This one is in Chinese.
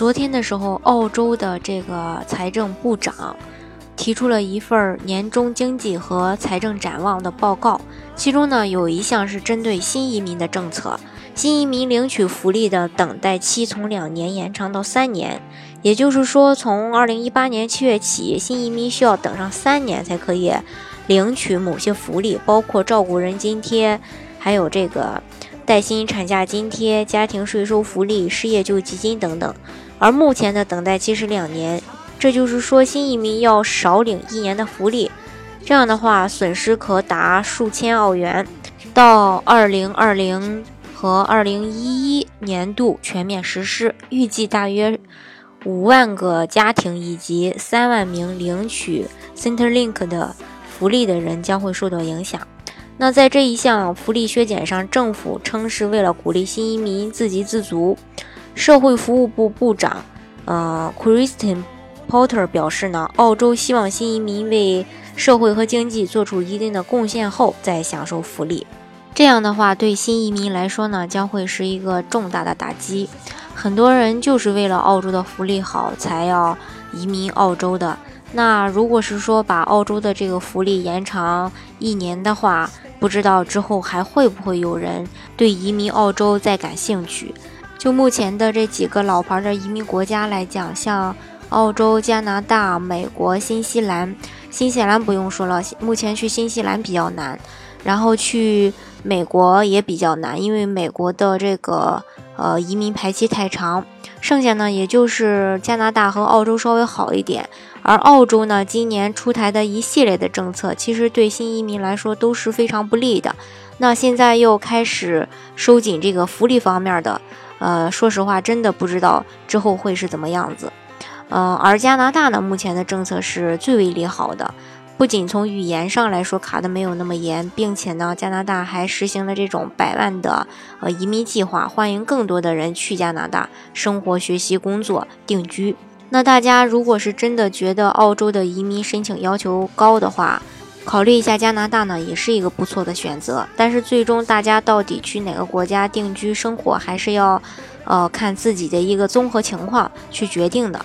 昨天的时候，澳洲的这个财政部长提出了一份年终经济和财政展望的报告，其中呢有一项是针对新移民的政策，新移民领取福利的等待期从两年延长到三年，也就是说，从二零一八年七月起，新移民需要等上三年才可以领取某些福利，包括照顾人津贴，还有这个带薪产假津贴、家庭税收福利、失业救济金等等。而目前的等待期是两年，这就是说新移民要少领一年的福利，这样的话损失可达数千澳元。到二零二零和二零一一年度全面实施，预计大约五万个家庭以及三万名领取 Centrelink 的福利的人将会受到影响。那在这一项福利削减上，政府称是为了鼓励新移民自给自足。社会服务部部长，呃，Kristen Porter 表示呢，澳洲希望新移民为社会和经济做出一定的贡献后再享受福利。这样的话，对新移民来说呢，将会是一个重大的打击。很多人就是为了澳洲的福利好才要移民澳洲的。那如果是说把澳洲的这个福利延长一年的话，不知道之后还会不会有人对移民澳洲再感兴趣？就目前的这几个老牌的移民国家来讲，像澳洲、加拿大、美国、新西兰，新西兰不用说了，目前去新西兰比较难，然后去美国也比较难，因为美国的这个呃移民排期太长。剩下呢，也就是加拿大和澳洲稍微好一点，而澳洲呢，今年出台的一系列的政策，其实对新移民来说都是非常不利的。那现在又开始收紧这个福利方面的。呃，说实话，真的不知道之后会是怎么样子。嗯，而加拿大呢，目前的政策是最为利好的，不仅从语言上来说卡的没有那么严，并且呢，加拿大还实行了这种百万的呃移民计划，欢迎更多的人去加拿大生活、学习、工作、定居。那大家如果是真的觉得澳洲的移民申请要求高的话，考虑一下加拿大呢，也是一个不错的选择。但是最终大家到底去哪个国家定居生活，还是要，呃，看自己的一个综合情况去决定的。